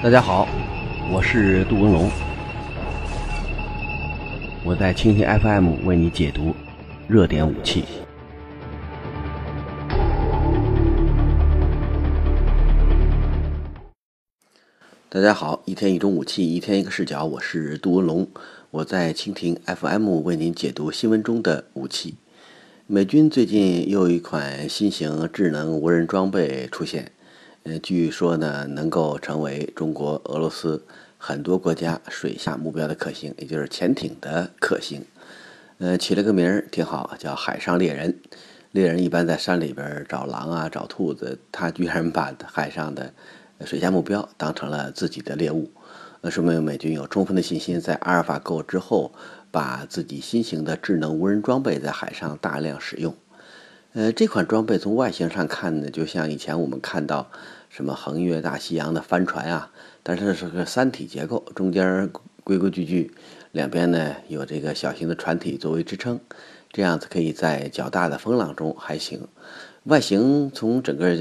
大家好，我是杜文龙，我在蜻蜓 FM 为你解读热点武器。大家好，一天一种武器，一天一个视角，我是杜文龙，我在蜻蜓 FM 为您解读新闻中的武器。美军最近又一款新型智能无人装备出现。据说呢，能够成为中国、俄罗斯很多国家水下目标的克星，也就是潜艇的克星。呃，起了个名儿挺好，叫“海上猎人”。猎人一般在山里边找狼啊，找兔子，他居然把海上的水下目标当成了自己的猎物，那说明美军有充分的信心，在阿尔法狗之后，把自己新型的智能无人装备在海上大量使用。呃，这款装备从外形上看呢，就像以前我们看到什么横越大西洋的帆船啊，但是是个三体结构，中间规规矩矩，两边呢有这个小型的船体作为支撑，这样子可以在较大的风浪中还行。外形从整个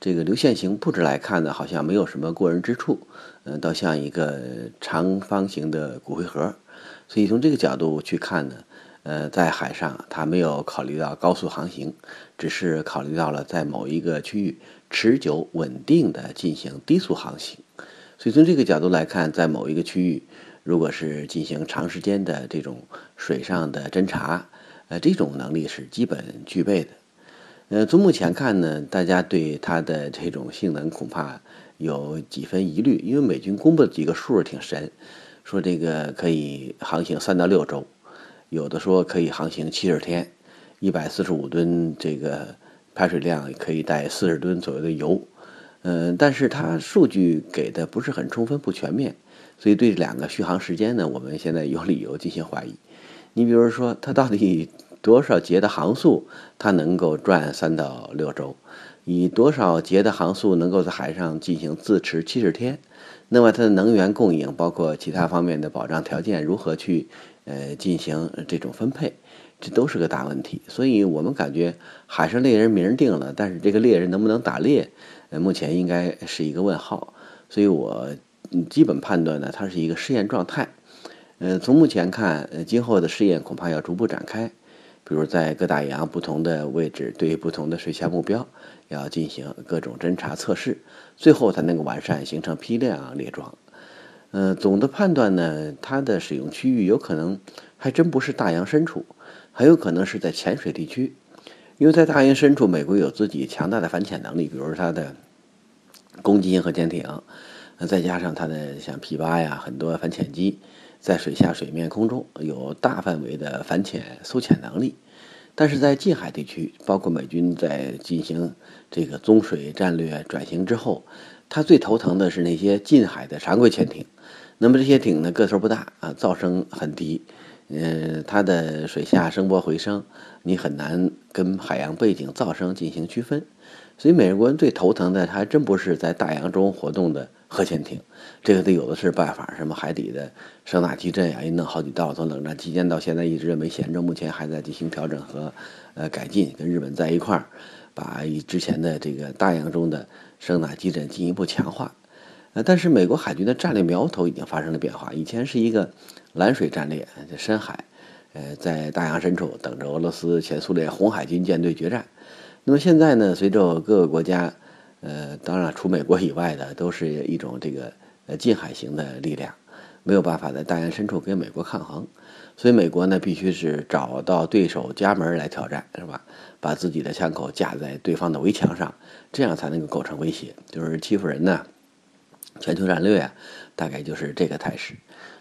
这个流线型布置来看呢，好像没有什么过人之处，嗯，倒像一个长方形的骨灰盒，所以从这个角度去看呢。呃，在海上，它没有考虑到高速航行，只是考虑到了在某一个区域持久稳定的进行低速航行。所以从这个角度来看，在某一个区域，如果是进行长时间的这种水上的侦察，呃，这种能力是基本具备的。呃，从目前看呢，大家对它的这种性能恐怕有几分疑虑，因为美军公布的几个数挺神，说这个可以航行三到六周。有的说可以航行七十天，一百四十五吨这个排水量可以带四十吨左右的油，嗯，但是它数据给的不是很充分，不全面，所以对两个续航时间呢，我们现在有理由进行怀疑。你比如说，它到底多少节的航速，它能够转三到六周？以多少节的航速能够在海上进行自持七十天？那么它的能源供应，包括其他方面的保障条件，如何去？呃，进行这种分配，这都是个大问题。所以我们感觉海上猎人名定了，但是这个猎人能不能打猎，呃，目前应该是一个问号。所以我基本判断呢，它是一个试验状态。呃，从目前看，呃，今后的试验恐怕要逐步展开，比如在各大洋不同的位置，对于不同的水下目标要进行各种侦察测试，最后才能够完善，形成批量列装。呃，总的判断呢，它的使用区域有可能还真不是大洋深处，很有可能是在浅水地区，因为在大洋深处，美国有自己强大的反潜能力，比如它的攻击型核潜艇，再加上它的像 P 八呀，很多反潜机，在水下、水面、空中有大范围的反潜搜潜能力。但是在近海地区，包括美军在进行这个中水战略转型之后，它最头疼的是那些近海的常规潜艇。那么这些艇呢个头不大啊，噪声很低，嗯，它的水下声波回声你很难跟海洋背景噪声进行区分，所以美国人最头疼的还真不是在大洋中活动的核潜艇，这个得有的是办法，什么海底的声纳基阵呀，一弄好几道，从冷战期间到现在一直没闲着，目前还在进行调整和呃改进，跟日本在一块儿，把以之前的这个大洋中的声纳基阵进一步强化。呃，但是美国海军的战略苗头已经发生了变化。以前是一个蓝水战略，在深海，呃，在大洋深处等着俄罗斯、前苏联红海军舰队决战。那么现在呢，随着各个国家，呃，当然除美国以外的，都是一种这个呃近海型的力量，没有办法在大洋深处跟美国抗衡。所以美国呢，必须是找到对手家门来挑战，是吧？把自己的枪口架在对方的围墙上，这样才能够构成威胁。就是欺负人呢。全球战略啊，大概就是这个态势。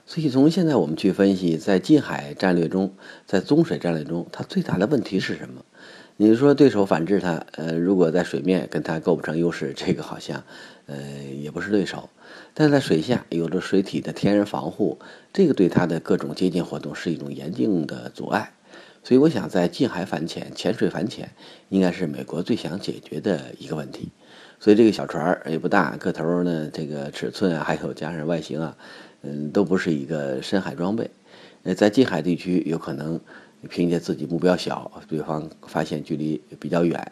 所以从现在我们去分析，在近海战略中，在中水战略中，它最大的问题是什么？你说对手反制它，呃，如果在水面跟它构不成优势，这个好像，呃，也不是对手。但在水下有着水体的天然防护，这个对它的各种接近活动是一种严峻的阻碍。所以我想，在近海反潜、潜水反潜，应该是美国最想解决的一个问题。所以这个小船儿也不大，个头呢，这个尺寸啊，还有加上外形啊，嗯，都不是一个深海装备。呃，在近海地区，有可能凭借自己目标小，对方发现距离比较远，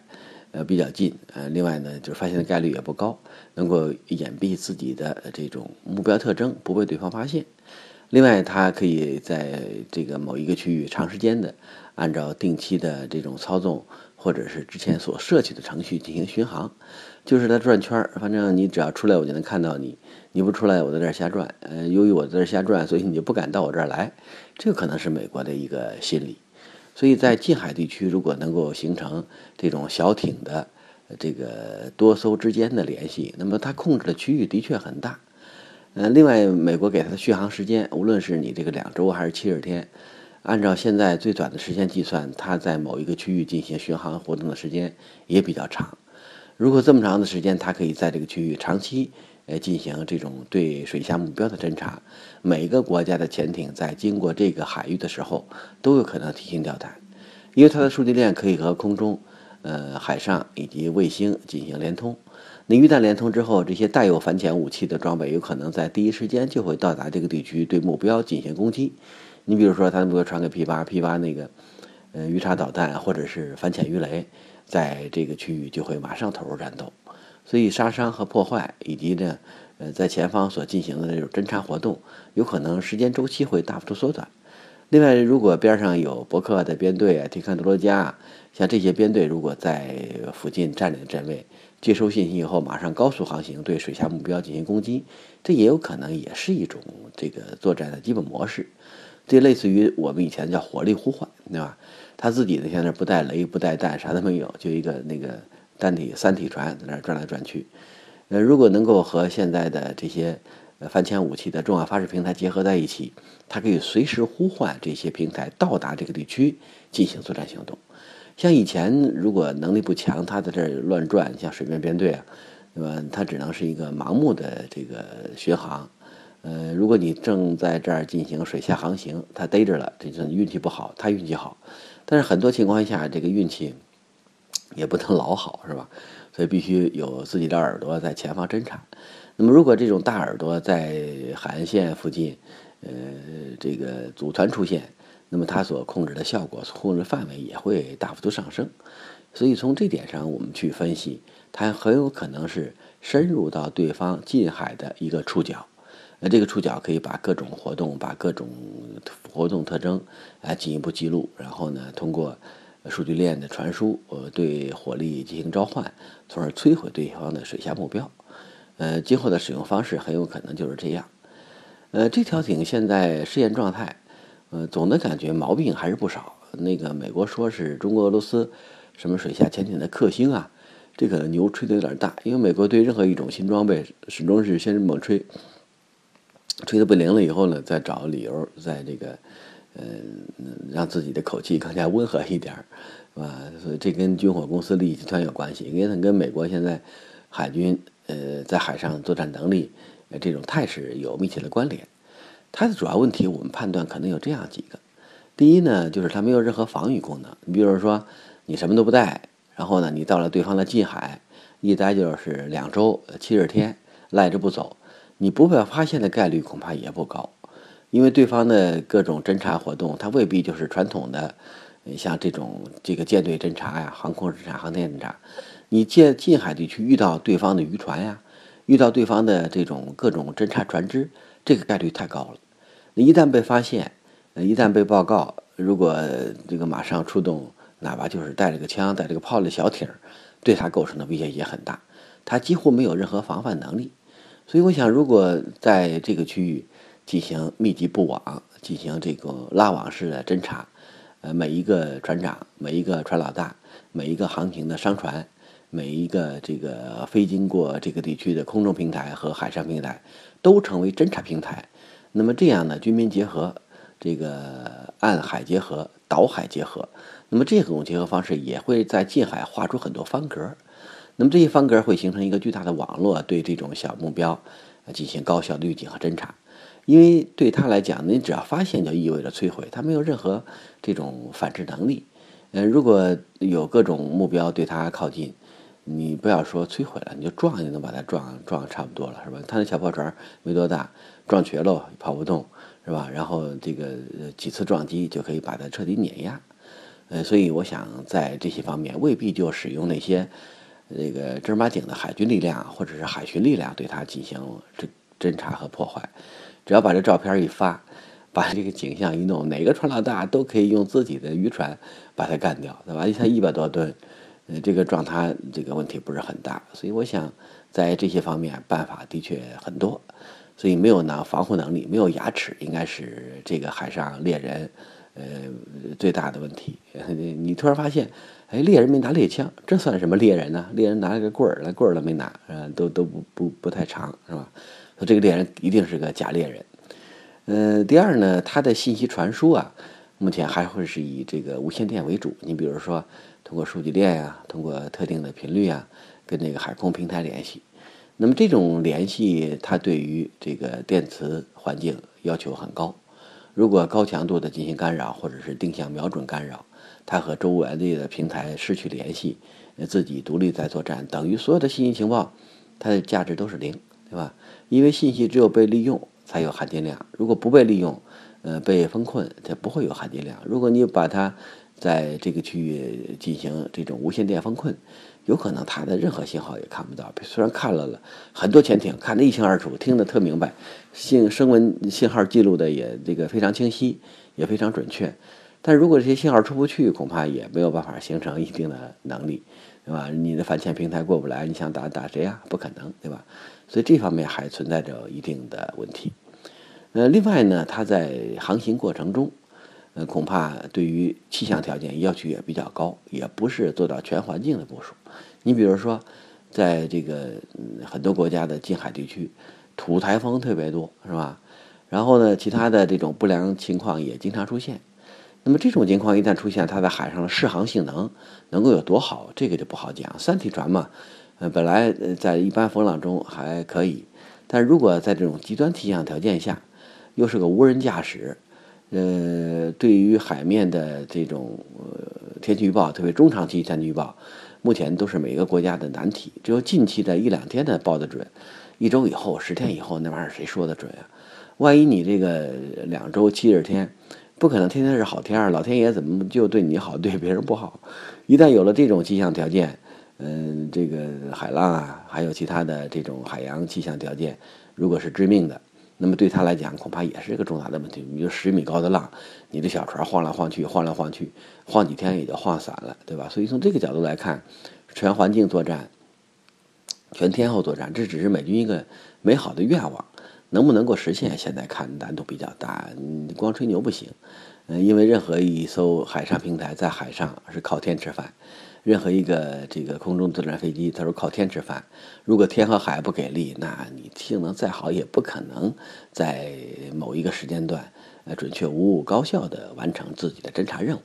呃比较近，呃，另外呢就是发现的概率也不高，能够掩蔽自己的这种目标特征，不被对方发现。另外，它可以在这个某一个区域长时间的按照定期的这种操纵，或者是之前所设计的程序进行巡航，就是它转圈儿，反正你只要出来，我就能看到你；你不出来，我在这儿瞎转。呃，由于我在这儿瞎转，所以你就不敢到我这儿来。这可能是美国的一个心理。所以在近海地区，如果能够形成这种小艇的这个多艘之间的联系，那么它控制的区域的确很大。呃，另外，美国给它的续航时间，无论是你这个两周还是七十天，按照现在最短的时间计算，它在某一个区域进行巡航活动的时间也比较长。如果这么长的时间，它可以在这个区域长期呃进行这种对水下目标的侦察，每一个国家的潜艇在经过这个海域的时候都有可能提心吊胆，因为它的数据链可以和空中、呃海上以及卫星进行连通。你一旦连通之后，这些带有反潜武器的装备有可能在第一时间就会到达这个地区，对目标进行攻击。你比如说，他如果传给 P 八，P 八那个，呃，鱼叉导弹或者是反潜鱼雷，在这个区域就会马上投入战斗。所以杀伤和破坏，以及呢，呃，在前方所进行的这种侦察活动，有可能时间周期会大幅度缩短。另外，如果边上有伯克的编队啊、提康德罗加，像这些编队如果在附近占领阵位。接收信息以后，马上高速航行，对水下目标进行攻击，这也有可能也是一种这个作战的基本模式。这类似于我们以前叫火力呼唤，对吧？他自己呢，现在不带雷、不带弹，啥都没有，就一个那个单体三体船在那转来转去。呃，如果能够和现在的这些呃反潜武器的重要发射平台结合在一起，它可以随时呼唤这些平台到达这个地区进行作战行动。像以前，如果能力不强，他在这儿乱转，像水面编队啊，那么？他只能是一个盲目的这个巡航。呃，如果你正在这儿进行水下航行，他逮着了，这就运气不好，他运气好。但是很多情况下，这个运气也不能老好，是吧？所以必须有自己的耳朵在前方侦察。那么，如果这种大耳朵在海岸线附近，呃，这个组团出现。那么它所控制的效果、控制范围也会大幅度上升，所以从这点上我们去分析，它很有可能是深入到对方近海的一个触角，那这个触角可以把各种活动、把各种活动特征啊进一步记录，然后呢通过数据链的传输，呃对火力进行召唤，从而摧毁对方的水下目标。呃，今后的使用方式很有可能就是这样。呃，这条艇现在试验状态。呃，总的感觉毛病还是不少。那个美国说是中国、俄罗斯什么水下潜艇的克星啊，这个牛吹的有点大。因为美国对任何一种新装备始终是先猛吹，吹的不灵了以后呢，再找理由，在这个嗯让自己的口气更加温和一点儿，是吧？所以这跟军火公司利益集团有关系，因为它跟美国现在海军呃在海上作战能力呃这种态势有密切的关联。它的主要问题，我们判断可能有这样几个：第一呢，就是它没有任何防御功能。你比如说，你什么都不带，然后呢，你到了对方的近海，一待就是两周、七十天，赖着不走，你不被发现的概率恐怕也不高，因为对方的各种侦察活动，它未必就是传统的，像这种这个舰队侦察呀、航空侦察、航天侦察。你近近海地区遇到对方的渔船呀，遇到对方的这种各种侦察船只，这个概率太高了。一旦被发现，一旦被报告，如果这个马上出动，哪怕就是带着个枪、带着个炮的小艇，对他构成的威胁也很大。他几乎没有任何防范能力。所以，我想，如果在这个区域进行密集布网、进行这个拉网式的侦查，呃，每一个船长、每一个船老大、每一个航行的商船、每一个这个飞经过这个地区的空中平台和海上平台，都成为侦察平台。那么这样呢，军民结合，这个岸海结合，岛海结合，那么这种结合方式也会在近海画出很多方格，那么这些方格会形成一个巨大的网络，对这种小目标进行高效的预警和侦察。因为对他来讲，你只要发现就意味着摧毁，他没有任何这种反制能力。嗯，如果有各种目标对他靠近，你不要说摧毁了，你就撞就能把它撞撞差不多了，是吧？他那小破船没多大。撞瘸了跑不动，是吧？然后这个几次撞击就可以把它彻底碾压，呃，所以我想在这些方面未必就使用那些这个正儿八经的海军力量或者是海巡力量对它进行侦侦查和破坏，只要把这照片一发，把这个景象一弄，哪个船老大都可以用自己的渔船把它干掉，对吧？它一百多吨，呃，这个状态这个问题不是很大，所以我想在这些方面办法的确很多，所以没有呢防护能力，没有牙齿，应该是这个海上猎人。呃，最大的问题，你突然发现，哎，猎人没拿猎枪，这算什么猎人呢？猎人拿了个棍儿，那棍儿都没拿，呃，都都不不不太长，是吧？说这个猎人一定是个假猎人。呃，第二呢，他的信息传输啊，目前还会是以这个无线电为主。你比如说，通过数据链呀，通过特定的频率啊，跟那个海空平台联系。那么这种联系，它对于这个电磁环境要求很高。如果高强度的进行干扰，或者是定向瞄准干扰，它和周围的平台失去联系，自己独立在作战，等于所有的信息情报，它的价值都是零，对吧？因为信息只有被利用才有含金量，如果不被利用，呃，被封困，它不会有含金量。如果你把它在这个区域进行这种无线电封困，有可能它的任何信号也看不到，虽然看了了很多潜艇，看得一清二楚，听得特明白，信声纹信号记录的也这个非常清晰，也非常准确。但如果这些信号出不去，恐怕也没有办法形成一定的能力，对吧？你的反潜平台过不来，你想打打谁呀？不可能，对吧？所以这方面还存在着一定的问题。呃，另外呢，它在航行过程中。呃，恐怕对于气象条件要求也比较高，也不是做到全环境的部署。你比如说，在这个很多国家的近海地区，土台风特别多，是吧？然后呢，其他的这种不良情况也经常出现。那么这种情况一旦出现，它在海上的适航性能能够有多好，这个就不好讲。三体船嘛，呃，本来在一般风浪中还可以，但如果在这种极端气象条件下，又是个无人驾驶。呃，对于海面的这种天气预报，特别中长期天气预报，目前都是每个国家的难题。只有近期的一两天的报的准，一周以后、十天以后，那玩意儿谁说的准啊？万一你这个两周七十天，不可能天天是好天儿，老天爷怎么就对你好，对别人不好？一旦有了这种气象条件，嗯，这个海浪啊，还有其他的这种海洋气象条件，如果是致命的。那么对他来讲，恐怕也是一个重大的问题。你就十米高的浪，你的小船晃来晃去，晃来晃去，晃几天也就晃散了，对吧？所以从这个角度来看，全环境作战、全天候作战，这只是美军一个美好的愿望，能不能够实现，现在看难度比较大。你光吹牛不行，嗯，因为任何一艘海上平台在海上是靠天吃饭。任何一个这个空中作战飞机，它说靠天吃饭。如果天和海不给力，那你性能再好，也不可能在某一个时间段，呃，准确无误、高效的完成自己的侦察任务。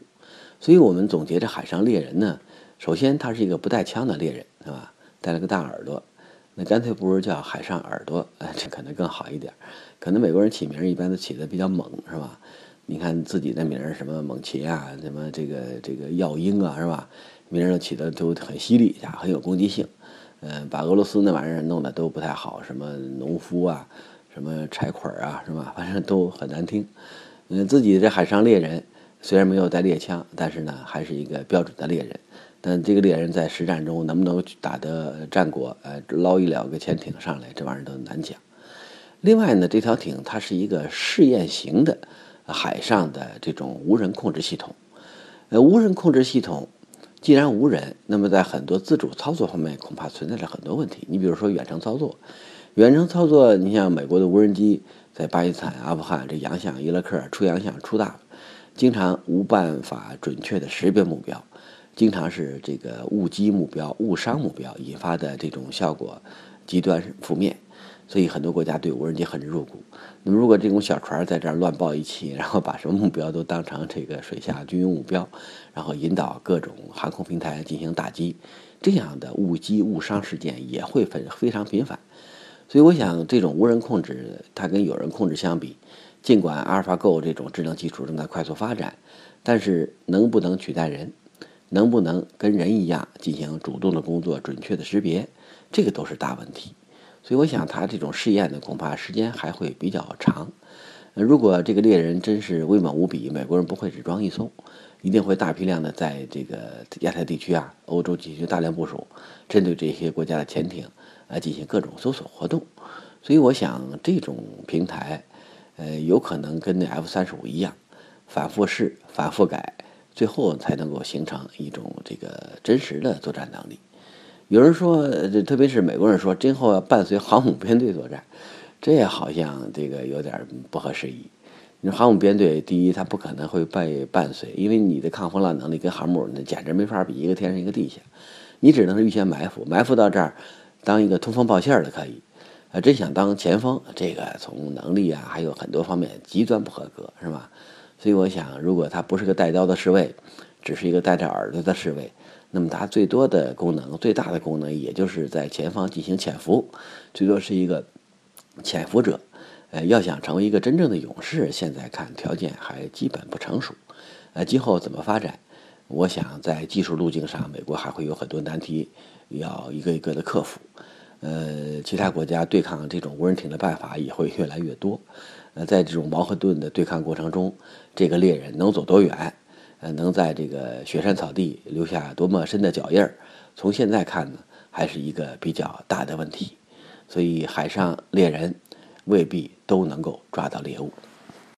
所以，我们总结这海上猎人呢，首先他是一个不带枪的猎人，是吧？带了个大耳朵，那干脆不如叫海上耳朵，呃，这可能更好一点。可能美国人起名一般都起的比较猛，是吧？你看自己的名儿，什么猛禽啊，什么这个这个耀鹰啊，是吧？名儿起的都很犀利，很有攻击性，嗯，把俄罗斯那玩意儿弄得都不太好，什么农夫啊，什么柴捆啊，是吧？反正都很难听。嗯，自己这海上猎人虽然没有带猎枪，但是呢，还是一个标准的猎人。但这个猎人在实战中能不能打得战果，呃，捞一两个潜艇上来，这玩意儿都难讲。另外呢，这条艇它是一个试验型的海上的这种无人控制系统，呃，无人控制系统。既然无人，那么在很多自主操作方面恐怕存在着很多问题。你比如说远程操作，远程操作，你像美国的无人机在巴基斯坦、阿富汗这洋相、伊拉克出洋相出大，经常无办法准确的识别目标，经常是这个误击目标、误伤目标引发的这种效果极端负面。所以很多国家对无人机很入股。那么，如果这种小船在这儿乱报一气，然后把什么目标都当成这个水下军用目标，然后引导各种航空平台进行打击，这样的误击误伤事件也会非非常频繁。所以，我想这种无人控制，它跟有人控制相比，尽管阿尔法狗这种智能技术正在快速发展，但是能不能取代人，能不能跟人一样进行主动的工作、准确的识别，这个都是大问题。所以我想，他这种试验呢，恐怕时间还会比较长。如果这个猎人真是威猛无比，美国人不会只装一艘，一定会大批量的在这个亚太地区啊、欧洲进行大量部署，针对这些国家的潜艇啊进行各种搜索活动。所以我想，这种平台，呃，有可能跟那 F 三十五一样，反复试、反复改，最后才能够形成一种这个真实的作战能力。有人说，这特别是美国人说，今后要伴随航母编队作战，这也好像这个有点不合时宜。你说航母编队，第一，它不可能会伴伴随，因为你的抗风浪能力跟航母那简直没法比，一个天上一个地下，你只能是预先埋伏，埋伏到这儿，当一个通风报信的可以。啊，真想当前锋，这个从能力啊，还有很多方面极端不合格，是吧？所以我想，如果他不是个带刀的侍卫，只是一个带着耳朵的侍卫，那么它最多的功能、最大的功能，也就是在前方进行潜伏，最多是一个潜伏者。呃，要想成为一个真正的勇士，现在看条件还基本不成熟。呃，今后怎么发展？我想在技术路径上，美国还会有很多难题要一个一个的克服。呃，其他国家对抗这种无人艇的办法也会越来越多。呃，在这种矛和盾的对抗过程中，这个猎人能走多远？呃，能在这个雪山草地留下多么深的脚印儿？从现在看呢，还是一个比较大的问题。所以，海上猎人未必都能够抓到猎物。